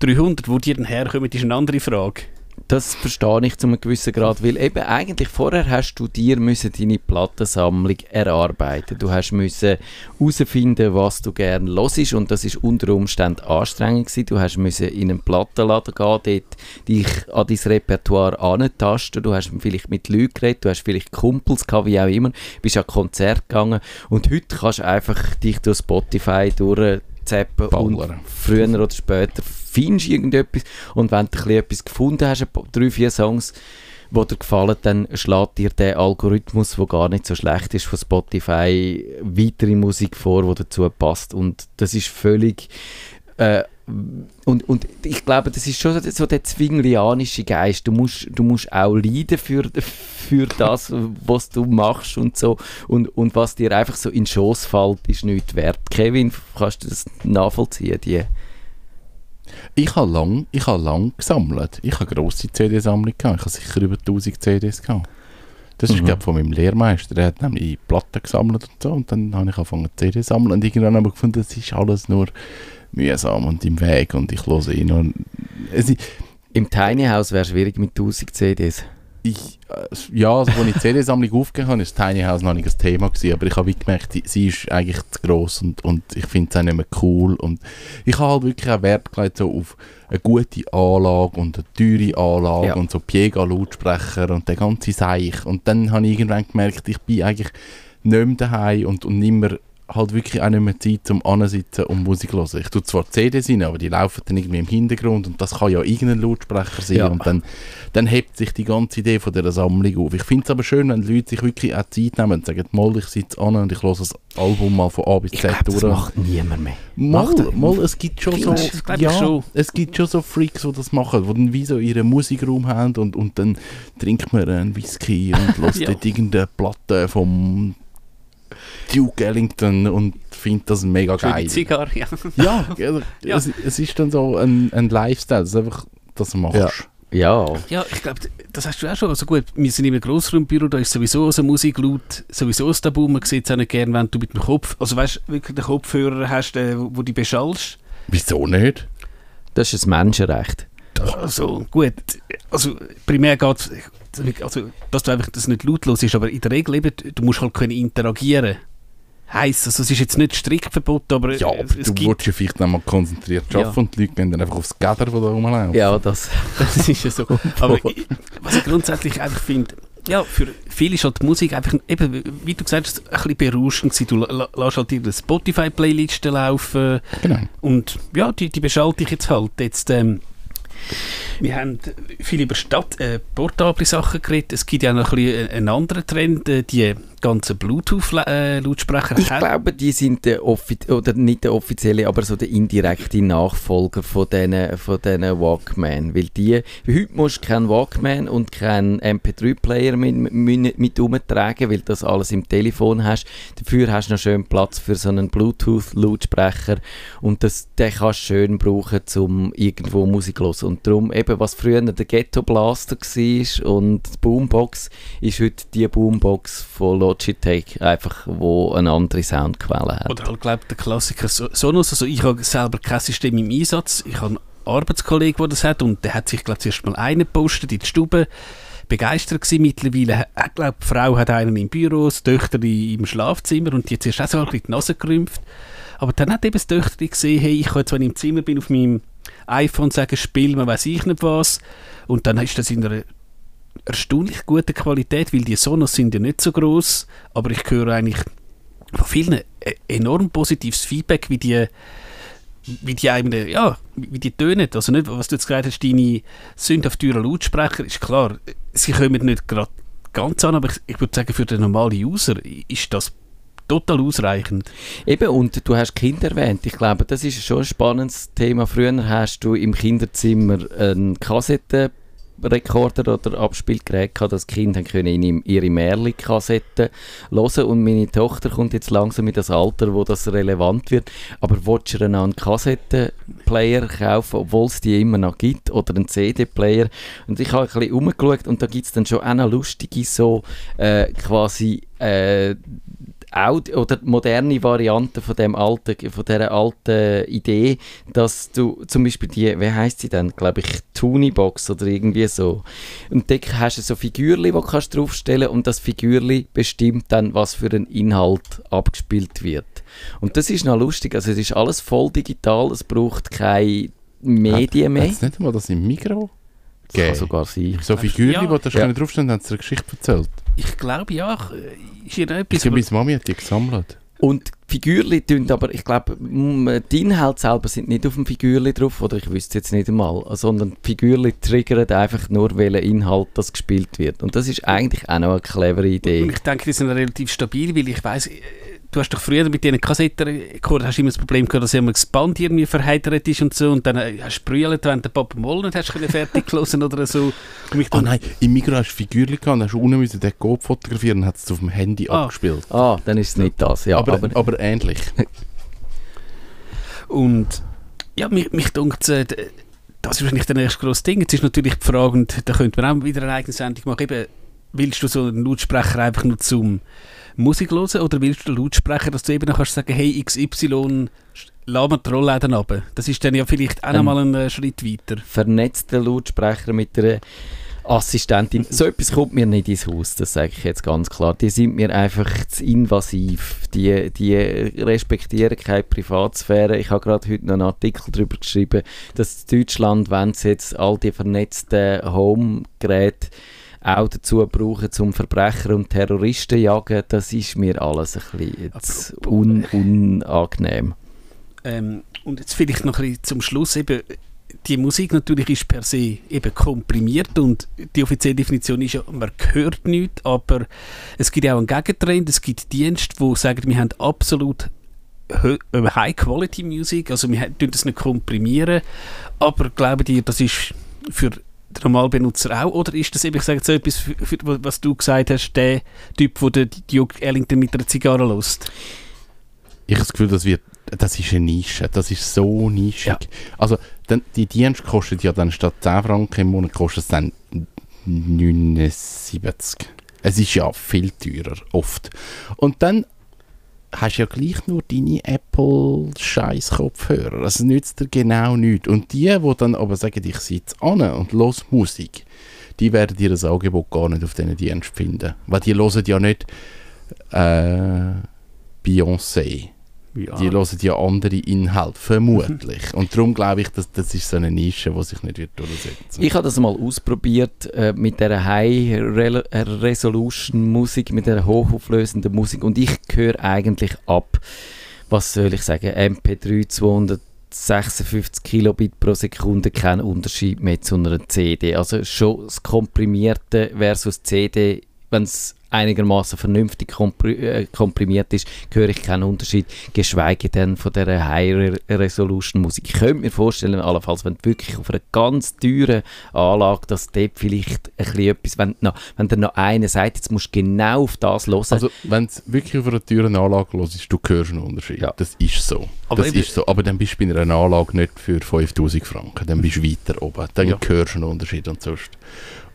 300. Wo die dann herkommen, ist eine andere Frage. Das verstehe ich zu einem gewissen Grad, weil eben eigentlich vorher hast du dir müssen deine Plattensammlung erarbeiten. Du hast müssen herausfinden, was du gerne hörst und das ist unter Umständen anstrengend gewesen. Du hast müssen in einen Plattenladen gehen, dort dich an dein Repertoire antasten. Du hast vielleicht mit Leuten geredet, du hast vielleicht Kumpels gehabt, wie auch immer, bist an Konzert gegangen und heute kannst du einfach dich durch Spotify durch zappen und früher oder später findest irgendetwas und wenn du etwas gefunden hast, drei, vier Songs, die dir gefallen, dann schlägt dir der Algorithmus, der gar nicht so schlecht ist, von Spotify weitere Musik vor, die dazu passt und das ist völlig äh, und, und ich glaube, das ist schon so der zwinglianische Geist. Du musst, du musst auch leiden für, für das, was du machst und so. Und, und was dir einfach so in Schoß fällt, ist nichts wert. Kevin, kannst du das nachvollziehen? Die ich habe lang, ich habe lang gesammelt. Ich habe grosse CD-Sammlung gehabt. Ich habe sicher über 1000 CDs gehabt. Das ist, mhm. glaube von meinem Lehrmeister. Der hat nämlich Platten gesammelt und so. Und dann habe ich angefangen, CD zu sammeln. Und irgendwann habe ich gefunden, das ist alles nur mühsam und im Weg und ich höre ihn. Und Im Tiny House wäre es schwierig mit 1000 CDs. Ich, äh, ja, also als ich die CD-Sammlung aufgegeben habe, ist Tiny House noch nicht das Thema gewesen, aber ich habe gemerkt, sie ist eigentlich zu gross und, und ich finde es auch nicht mehr cool und ich habe halt wirklich auch Wert gelegt so auf eine gute Anlage und eine teure Anlage ja. und so Piega-Lautsprecher und der ganze Seich und dann habe ich irgendwann gemerkt, ich bin eigentlich nicht mehr daheim und, und nicht mehr halt wirklich auch nicht mehr Zeit zum Ansitzen und Musik hören. Ich tue zwar CDs rein, aber die laufen dann irgendwie im Hintergrund und das kann ja irgendein Lautsprecher sein ja. und dann, dann hebt sich die ganze Idee von dieser Sammlung auf. Ich finde es aber schön, wenn Leute sich wirklich auch Zeit nehmen und sagen, mal, ich sitze an und ich höre das Album mal von A bis Z ich durch. das macht niemand mehr. Mal, mal, es gibt schon so, ja, schon. es gibt schon so Freaks, die das machen, die dann wie so ihren Musikraum haben und, und dann trinkt man einen Whisky und lässt ja. dort irgendeine Platte vom Duke Ellington und finde das mega Schöne geil. Zigarre, ja. ja, also, ja. Es, es, ist dann so ein, ein Lifestyle, das einfach das machst. Ja. Ja. ja, ich glaube, das hast du auch schon. Also gut, wir sind im Grossraumbüro, da ist sowieso so Musik laut, sowieso das Tabu. Man sieht es auch nicht gern, wenn du mit dem Kopf, also weißt du, wirklich den Kopfhörer hast, äh, wo, wo du beschallst. Wieso nicht? Das ist ein Menschenrecht. Also gut, also primär geht es also, dass du einfach das nicht lautlos ist, aber in der Regel eben, du musst halt können interagieren Heißt, also es ist jetzt nicht strikt verboten, aber ja, aber es du gibt... willst ja vielleicht noch mal konzentriert arbeiten ja. und die Leute gehen dann einfach aufs Gatter, das da rumlaufen. Ja, das, das ist ja so. aber ich, was ich grundsätzlich einfach finde, ja, für viele ist halt die Musik einfach, eben, wie du gesagt hast, ein bisschen berauschend gewesen. Du lässt halt ihre Spotify-Playlisten laufen. Genau. Und ja, die, die beschalte ich jetzt halt. Jetzt, ähm, wir haben viel über Stadt, äh, portable Sachen geredet. Es gibt ja noch ein bisschen einen anderen Trend, äh, die ganzen Bluetooth-Lautsprecher Ich glaube, die sind der oder nicht der offizielle, aber so der indirekte Nachfolger von diesen von Walkman. Weil die, heute musst du keinen Walkman und keinen MP3-Player mit, mit, mit umtragen, weil das alles im Telefon hast. Dafür hast du noch schön Platz für so einen Bluetooth-Lautsprecher und das, den kannst du schön brauchen, um irgendwo Musik zu hören. Und darum, eben, was früher der Ghetto Blaster war und die Boombox, ist heute die Boombox von Logitech, einfach, wo eine andere Soundquelle hat. Oder halt, glaube der Klassiker Sonos. Also ich habe selber kein System im Einsatz. Ich habe einen Arbeitskollegen, der das hat und der hat sich, glaube zuerst mal eingepostet in die Stube begeistert gewesen. Mittlerweile hat, glaube die Frau hat einen im Büro, das Töchter im Schlafzimmer und die hat zuerst auch so ein die Nase gerümpft. Aber dann hat eben das Töchter gesehen, hey, ich kann jetzt, wenn ich im Zimmer bin, auf meinem iPhone sagen, spiel man weiß ich nicht was. Und dann ist das in einer erstaunlich guten Qualität, weil die Sonos sind ja nicht so groß, aber ich höre eigentlich von vielen e- enorm positives Feedback, wie die wie die einem, ja, wie die tönen. Also nicht, was du jetzt gesagt hast, deine sündhaft teuren Lautsprecher, ist klar, sie kommen nicht gerade ganz an, aber ich, ich würde sagen, für den normalen User ist das total ausreichend. Eben, und du hast Kinder erwähnt. Ich glaube, das ist schon ein spannendes Thema. Früher hast du im Kinderzimmer einen Kassetten Rekorder oder Abspielgerät gehabt, dass Kinder können ihre Märli-Kassetten hören und meine Tochter kommt jetzt langsam in das Alter, wo das relevant wird. Aber willst du einen Kassettenplayer kaufen, obwohl es die immer noch gibt, oder einen CD-Player? Und ich habe ein bisschen umgeschaut und da gibt es dann schon auch noch lustige so äh, quasi äh, Audio, oder moderne Variante von dem alten, von dieser alten Idee, dass du zum Beispiel die, wie heißt sie denn, glaube ich, Tunibox oder irgendwie so. Und da hast du so Figürli, die kannst du draufstellen und das Figürli bestimmt dann, was für ein Inhalt abgespielt wird. Und das ist noch lustig, also es ist alles voll digital, es braucht keine Medien mehr. Hat nicht einmal das im Mikro? Das kann sogar sein. So Figürchen, Ja. die da Ja. ja. draufstehen, haben sie eine Geschichte erzählt. Ich glaube ja, ist ja Ich etwas, meine Mami hat die gesammelt. Und die Figürli tun aber, ich glaube, die Inhalte selber sind nicht auf dem Figürli drauf, oder ich wüsste jetzt nicht einmal, sondern die Figürli triggern einfach nur, welcher Inhalt das gespielt wird. Und das ist eigentlich auch noch eine clevere Und Idee. ich denke, die sind relativ stabil, weil ich weiss, äh, du hast doch früher mit diesen Kassettenrekordern hast du immer das Problem gehabt, dass immer das Band irgendwie verheitert ist und so und dann äh, hast du brüllt, wenn der Papa Moll nicht hast können fertig hören oder so. Ah nein, im Mikro hast du Figürchen gehabt und hast unten müssen den Code fotografieren und hat es auf dem Handy Ah. abgespielt. Ah, dann ist es nicht das, ja. aber, aber, aber, ähnlich. Und ja, mich, mich dunkt, äh, d- das ist wahrscheinlich der nächste grosse Ding. Jetzt ist natürlich die Frage, und da könnte man auch wieder eine eigene Sendung machen, eben, willst du so einen Lautsprecher einfach nur zum Musik hören oder willst du einen Lautsprecher, dass du eben noch kannst sagen, hey XY, lass mir die Rollläden runter. Das ist dann ja vielleicht auch Ähm. nochmal ein äh, Schritt weiter. vernetzte Lautsprecher mit einer Assistentin, so etwas kommt mir nicht ins Haus, das sage ich jetzt ganz klar. Die sind mir einfach zu invasiv. Die, die respektieren keine Privatsphäre. Ich habe gerade heute noch einen Artikel darüber geschrieben, dass in Deutschland, wenn sie jetzt all die vernetzten Home-Geräte auch dazu brauchen, zum Verbrecher und Terroristen zu jagen, das ist mir alles ein bisschen un unangenehm. Ähm, und jetzt vielleicht noch ein bisschen zum Schluss eben, die Musik natürlich ist per se eben komprimiert und die offizielle Definition ist ja, man hört nichts, aber es gibt auch einen Gegentrend, es gibt Dienste, die sagen, wir haben absolut hö- äh, High-Quality Musik, also wir tun das nicht komprimieren, aber glauben die, das ist für den Normalbenutzer auch, oder ist das eben, ich sage jetzt so etwas, für, für, was du gesagt hast, der Typ, der Duke Ellington mit einer Zigarre lässt? Ich habe das Gefühl, das, wird, das ist eine Nische. Das ist so nischig. Ja. Also, dann, die Dienste kostet ja dann statt 10 Franken im Monat kostet es dann 79. Es ist ja viel teurer, oft. Und dann hast ja gleich nur deine Apple-Scheiß-Kopfhörer. Das nützt dir genau nichts. Und die, die dann aber sagen, ich sitze an und los Musik, die werden dir das Angebot gar nicht auf diesen Dienst finden. Weil die hören ja nicht äh, Beyoncé. Ja. Die hören ja andere Inhalte, vermutlich. Und darum glaube ich, dass das ist so eine Nische, die sich nicht wird durchsetzen Ich habe das mal ausprobiert äh, mit der High Rel- äh, Resolution Musik, mit der hochauflösenden Musik und ich höre eigentlich ab, was soll ich sagen, MP3 256 Kilobit pro Sekunde, kein Unterschied mehr zu einer CD. Also schon das Komprimierte versus CD, wenn es einigermaßen vernünftig äh, komprimiert ist, höre ich keinen Unterschied, geschweige denn von der High Re Resolution Musik. Ich könnte mir vorstellen, allenfalls, wenn du wirklich auf einer ganz teuren Anlage, dass dort vielleicht ein bisschen etwas, wenn, noch, wenn dir noch einer sagt, jetzt musst du genau auf das hören, Also, wenn es wirklich auf einer teuren Anlage los ist, du hörst einen Unterschied. Ja. Das ist so. Aber das ist so. Aber dann bist du bei einer Anlage nicht für 5000 Franken. Dann bist du weiter oben. Dann Ja. hörst du einen Unterschied. Und sonst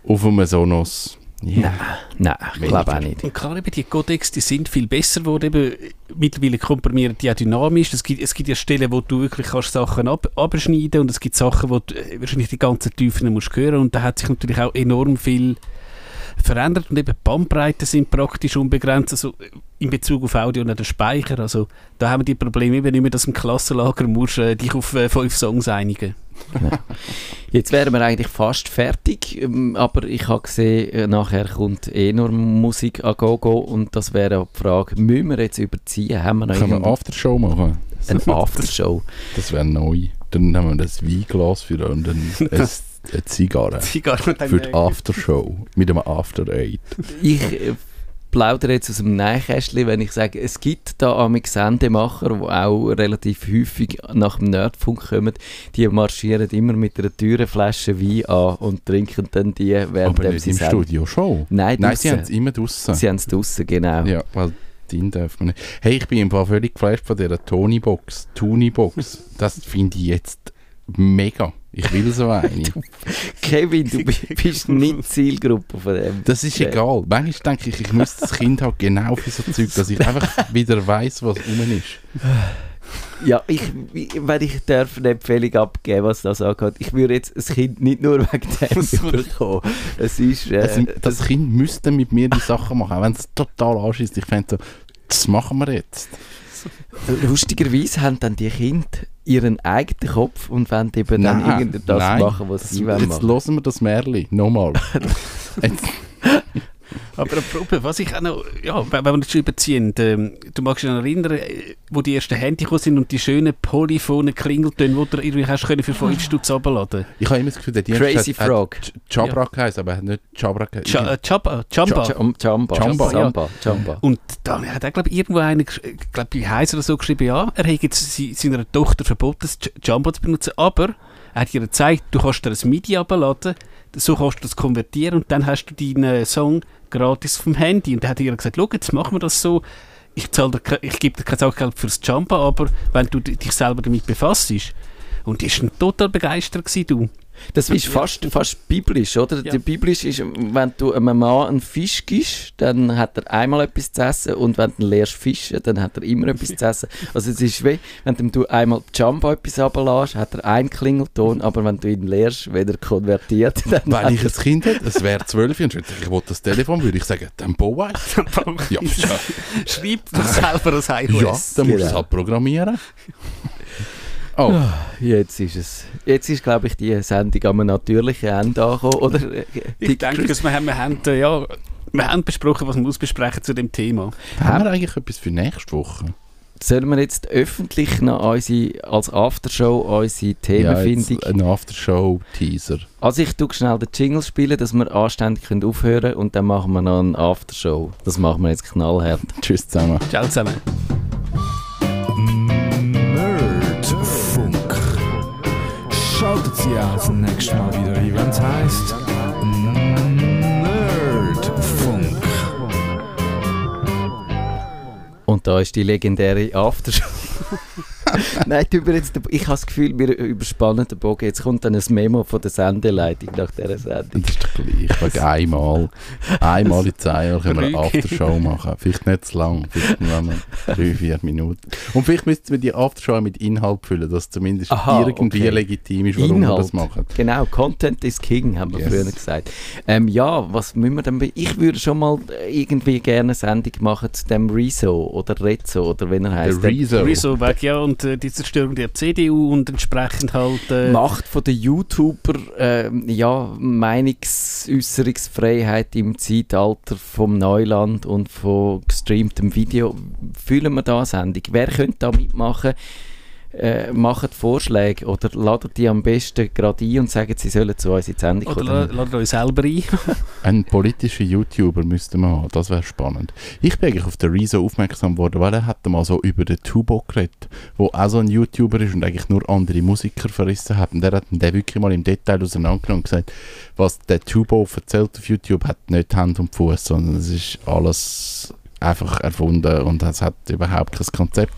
auf einem Sonos. Ja. Nein, ich glaube auch nicht. Und klar, eben die Codecs, die sind viel besser geworden. Eben, mittlerweile komprimieren die auch dynamisch. Es gibt, es gibt ja Stellen, wo du wirklich kannst Sachen ab, abschneiden und es gibt Sachen, wo du äh, wahrscheinlich die ganzen Tiefen musst hören und da hat sich natürlich auch enorm viel verändert und eben die Bandbreiten sind praktisch unbegrenzt, also äh, in Bezug auf Audio und den Speicher. Also da haben wir die Probleme eben nicht mehr, dass im Klassenlager musst äh, dich auf äh, fünf Songs einigen. Jetzt wären wir eigentlich fast fertig, ähm, aber ich habe gesehen, äh, nachher kommt eh nur Musik an Gogo und das wäre die Frage, müssen wir jetzt überziehen? Haben wir noch Können wir irgendeine Aftershow machen? Aftershow? Das wäre neu. Dann nehmen wir das Weinglas für und dann ein, eine Zigarre. Zigarre Für die Aftershow. Mit einem After Eight. Ich äh, plaudere jetzt aus dem Nähkästchen, wenn ich sage, es gibt da amig Sendemacher, die auch relativ häufig nach dem Nerdfunk kommen, die marschieren immer mit einer teuren Flasche Wein an und trinken dann die, während Aber nicht sie im senden. Studio schon. Nein, Nein, sie haben es immer draussen. Sie haben es draussen, genau. Ja, weil den darf man nicht. Hey, ich bin im Fall völlig geflasht von dieser Tony-Box. Tony-Box. Das finde ich jetzt mega. Ich will so eine. Kevin, du bi- bist nicht Zielgruppe von dem. Das ist egal. Manchmal denke ich, ich muss das Kind halt genau für so Zeug, dass ich einfach wieder weiß, was rum ist. Ja, ich, wenn ich darf eine Empfehlung abgeben, was das angeht, ich würde jetzt das Kind nicht nur wegen dem bekommen. Es ist... Äh, Also, das Kind müsste mit mir die Sachen machen, auch wenn es total anschießt. Ich fände so, das machen wir jetzt. Lustigerweise haben dann die Kinder ihren eigenen Kopf und wollen eben dann Nein, irgend das nein. machen, was sie wollen Jetzt machen. hören wir das Märchen nochmal. Aber apropos, was ich auch noch, ja, wenn wir das schon überziehen, ähm, du magst dich noch erinnern, äh, wo die ersten Handy gekommen sind und die schönen polyphonen Klingeltöne, die du irgendwie hast können für 5 Stutz runterladen. Ich habe immer das Gefühl, der Dienst Crazy hat, Frog. hat Jabra geheißen, aber er hat nicht Jabra geheißen. Cha- äh, Jabba, Jamba. Jam- Jamba. Jamba, ja. Jamba. Jamba. Und da hat er, glaube ich, irgendwo einer, äh, glaub, bei Heiss oder so geschrieben, ja, er hat jetzt seiner Tochter verboten, das Jumbo zu benutzen, aber er hat ihr gezeigt, du kannst dir ein MIDI abladen, so kannst du das konvertieren und dann hast du deinen Song gratis vom Handy. Und dann hat ihr gesagt, schau, jetzt machen wir das so, ich, ich gebe dir kein Saugeld fürs Jumbo, aber wenn du di- dich selber damit befasst. Und die war total begeistert, gewesen, du. Das ist fast, fast biblisch, oder? Ja. Der biblisch ist, wenn du einem Mann einen Fisch gibst, dann hat er einmal etwas zu essen und wenn du ihn lehrst fischen, dann hat er immer etwas zu essen. Also es ist wie, wenn du einmal Jumbo etwas runterlässt, hat er einen Klingelton, aber wenn du ihn lehrst, wenn er konvertiert, hat ich ein Kind hätte, es wäre zwölf und ich ich will das Telefon, würde ich sagen, dann baue Ja, ja. Schreib dir selber ein iOS. ja, dann musst du es Genau. halt programmieren. Oh, Jetzt ist es. Jetzt ist, glaube ich, die Sendung am natürlichen Ende angekommen, oder? Ich denke, dass wir, haben, wir, haben, äh, ja, wir haben besprochen, was wir ausbesprechen zu dem Thema. haben wir eigentlich etwas für nächste Woche? Sollen wir jetzt öffentlich noch unsere, als Aftershow unsere Ja, Themenfindung... jetzt ein Aftershow-Teaser. also ich tue schnell den Jingle spielen, dass wir anständig können aufhören können und dann machen wir noch eine Aftershow. Das machen wir jetzt knallhart. Tschüss zusammen. Ciao zusammen. Auch das nächste Mal wieder ein, wenn es heisst Nerdfunk. Und da ist die legendäre Aftershow. Nein, du jetzt, ich habe das Gefühl, wir überspannen den Bogen. Jetzt kommt dann ein Memo von der Sendeleitung nach dieser Sendung. Das ist doch gleich. Wegen einmal. Einmal in zehn Jahren können wir eine. Aftershow machen. Vielleicht nicht zu lang. Vielleicht nur noch drei, vier Minuten. Und vielleicht müssten wir die Aftershow mit Inhalt füllen, dass es zumindest Aha, irgendwie okay. legitim ist, warum wir das machen. Genau, Content is King, haben wir Yes. früher gesagt. Ähm, ja, was müssen wir denn... Ich würde schon mal irgendwie gerne eine Sendung machen zu dem Rezo oder Rezzo oder wie er Der heißt. Rezo. Rezo weg, ja, und äh, die Zerstörung der CDU und entsprechend halt. Äh, Macht von den YouTuber ähm, ja, Meinungsäußerungsfreiheit im Zeitalter vom Neuland und von gestreamtem Video. Fühlen wir da Sendung? Wer könnte da mitmachen? Äh, macht Vorschläge oder ladet die am besten gerade ein und sagen, sie sollen zu uns in die Sendung oder kommen. la- ladet euch selber ein. Ein politischer YouTuber müsste man haben, das wäre spannend. Ich bin eigentlich auf den Rezo aufmerksam geworden, weil er hat mal so über den Tubo geredet, wo auch so ein YouTuber ist und eigentlich nur andere Musiker verrissen hat. Und der hat den wirklich mal im Detail auseinandergenommen und gesagt, was der Tubo erzählt auf YouTube, hat nicht Hand und Fuß, sondern es ist alles einfach erfunden und es hat überhaupt kein Konzept.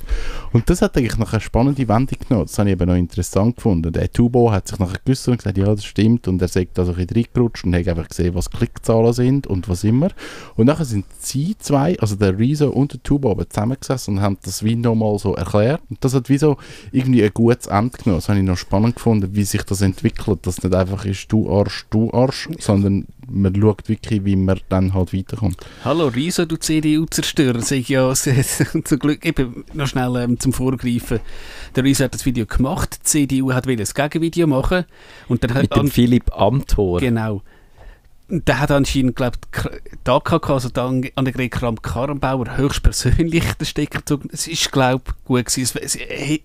Und das hat eigentlich noch eine spannende Wendung genommen. Das habe ich eben noch interessant gefunden. Der Tubo hat sich nachher gewusst und gesagt, ja, das stimmt. Und er sagt da so ein bisschen reingerutscht und hat einfach gesehen, was Klickzahlen sind und was immer. Und nachher sind sie zwei, also der Rezo und der Tubo, aber zusammengesessen und haben das wie nochmal so erklärt. Und das hat wie so irgendwie ein gutes Ende genommen. Das habe ich noch spannend gefunden, wie sich das entwickelt. Dass nicht einfach ist, du Arsch, du Arsch, sondern man schaut wirklich, wie man dann halt weiterkommt. Hallo Riso, du CDU-Zerstörer, sage ich ja zum Glück eben noch schnell ähm, zum Vorgreifen. Der Riso hat das Video gemacht, die CDU hat will ein Gegenvideo machen und dann Mit hat dem Philipp Amthor. Genau. Und Der hat anscheinend, glaube ich, die AKK, also die Annegret Kramp-Karrenbauer, höchstpersönlich den Stecker gezogen. Es ist, glaube ich, gut gewesen. Es, es, er,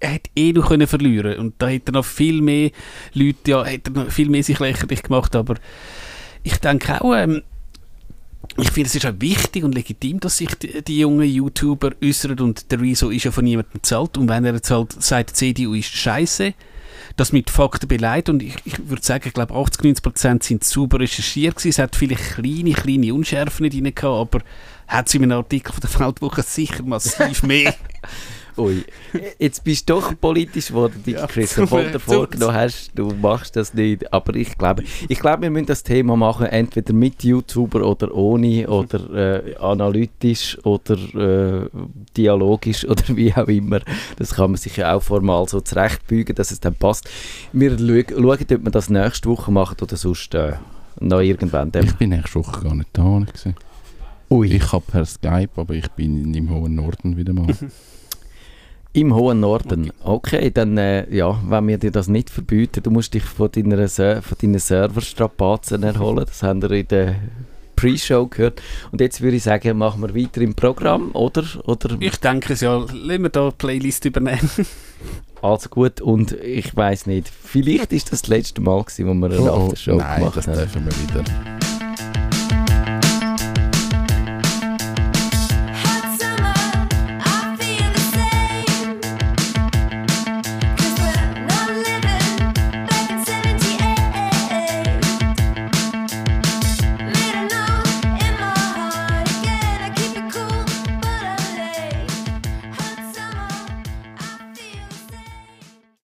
er hätte eh noch können verlieren und da hätte er noch viel mehr Leute, ja, hätte er noch viel mehr sich lächerlich gemacht, aber ich denke auch, ähm, ich finde, es ist auch wichtig und legitim, dass sich die, die jungen YouTuber äußern und der Rezo ist ja von niemandem bezahlt und wenn er jetzt halt sagt, CDU ist scheiße, das mit Fakten beleidigt und ich, ich würde sagen, ich glaube 80, 90 Prozent sind sauber recherchiert gewesen. Es hat vielleicht kleine, kleine Unschärfen drin gehabt, aber hat es in einem Artikel von der Weltwoche sicher massiv mehr. Ui, jetzt bist du doch politisch geworden, Ja, Chris, obwohl du vorgenommen hast, du machst das nicht. Aber ich glaube, ich glaube, wir müssen das Thema machen, entweder mit YouTuber oder ohne, oder äh, analytisch oder äh, dialogisch oder wie auch immer. Das kann man sich ja auch formal so zurechtbügen, dass es dann passt. Wir schauen, schauen, ob wir das nächste Woche machen oder sonst äh, noch irgendwann. Dann. Ich bin nächste Woche gar nicht da. Gewesen. Ui. Ich habe per Skype, aber ich bin im hohen Norden wieder mal. Im hohen Norden. Okay, dann, äh, ja, wenn wir dir das nicht verbieten, du musst dich von deiner, von deinen Serverstrapazen erholen. Das haben wir in der Pre-Show gehört. Und jetzt würde ich sagen, machen wir weiter im Programm, oder? oder Ich denke es ja, lassen wir da die Playlist übernehmen. also gut, und ich weiß nicht, vielleicht ist das das letzte Mal gewesen, wo wir eine Oh, oh, Aftershow nein, gemacht das haben. dürfen wir wieder.